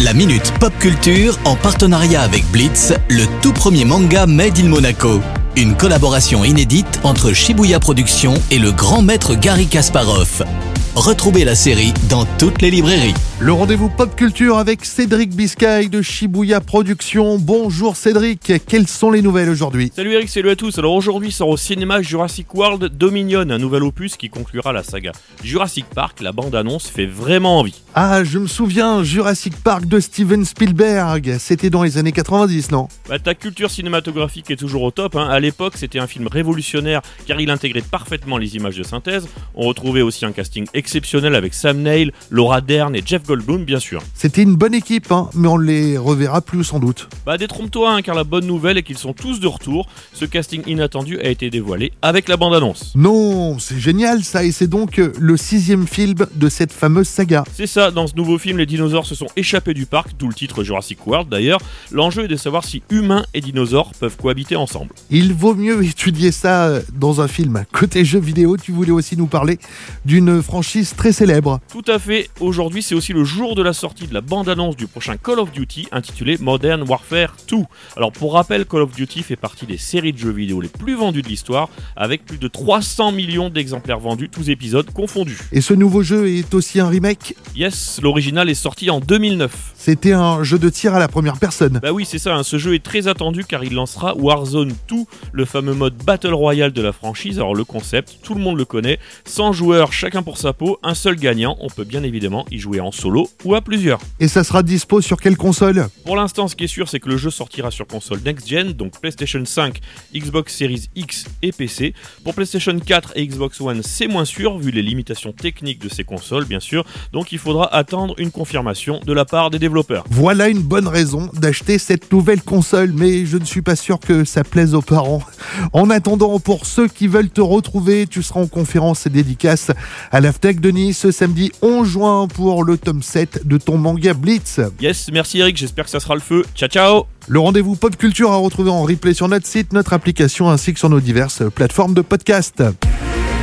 La Minute Pop Culture en partenariat avec Blitz, le tout premier manga Made in Monaco. Une collaboration inédite entre Shibuya Productions et le grand maître Gary Kasparov. Retrouvez la série dans toutes les librairies. Le rendez-vous pop culture avec Cédric Biscay de Shibuya Productions. Bonjour Cédric, quelles sont les nouvelles aujourd'hui Salut Eric, salut à tous. Alors aujourd'hui sort au cinéma Jurassic World Dominion, un nouvel opus qui conclura la saga Jurassic Park. La bande-annonce fait vraiment envie. Ah, je me souviens, Jurassic Park de Steven Spielberg. C'était dans les années 90, non? Bah, ta culture cinématographique est toujours au top. hein. À l'époque, c'était un film révolutionnaire car il intégrait parfaitement les images de synthèse. On retrouvait aussi un casting exceptionnel avec Sam Neill, Laura Dern et Jeff Goldblum, bien sûr. C'était une bonne équipe, hein, mais on les reverra plus sans doute. Bah, détrompe-toi, hein, car la bonne nouvelle est qu'ils sont tous de retour. Ce casting inattendu a été dévoilé avec la bande-annonce. Non, c'est génial ça, et c'est donc euh, le sixième film de cette fameuse saga. C'est ça, dans ce nouveau film, les dinosaures se sont échappés du parc, d'où le titre Jurassic World d'ailleurs. L'enjeu est de savoir si humains et dinosaures peuvent cohabiter ensemble. Il vaut mieux étudier ça euh, dans un film. Côté jeux vidéo, tu voulais aussi nous parler d'une franchise très célèbre. Tout à fait, aujourd'hui c'est aussi le jour de la sortie de la bande-annonce du prochain Call of Duty intitulé Modern Warfare 2. Alors pour rappel, Call of Duty fait partie des séries de jeux vidéo les plus vendues de l'histoire, avec plus de 300 millions d'exemplaires vendus, tous épisodes confondus. Et ce nouveau jeu est aussi un remake? Yes, l'original est sorti en 2009. C'était un jeu de tir à la première personne. Bah oui, c'est ça, hein, ce jeu est très attendu car il lancera Warzone 2, le fameux mode Battle Royale de la franchise. Alors le concept, tout le monde le connaît, 100 joueurs chacun pour sa peau, un seul gagnant, on peut bien évidemment y jouer en solo ou à plusieurs. Et ça sera dispo sur quelle console? Pour l'instant, ce qui est sûr, c'est que le jeu sortira sur console next-gen, donc PlayStation 5, Xbox Series X et PC. Pour PlayStation 4 et Xbox One, c'est moins sûr, vu les limitations techniques de ces consoles, bien sûr, donc il faudra attendre une confirmation de la part des développeurs. Voilà une bonne raison d'acheter cette nouvelle console, mais je ne suis pas sûr que ça plaise aux parents. En attendant, pour ceux qui veulent te retrouver, tu seras en conférence et dédicace à la FNAC de Nice ce samedi 11 juin pour le tome 7 de ton manga Blitz. Yes, merci Eric, j'espère que ça sera le feu. Ciao ciao Le rendez-vous pop culture à retrouver en replay sur notre site, notre application ainsi que sur nos diverses plateformes de podcast.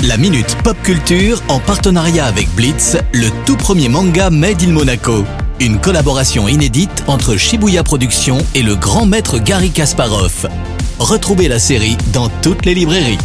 La Minute Pop Culture en partenariat avec Blitz, le tout premier manga Made in Monaco. Une collaboration inédite entre Shibuya Productions et le grand maître Gary Kasparov. Retrouvez la série dans toutes les librairies.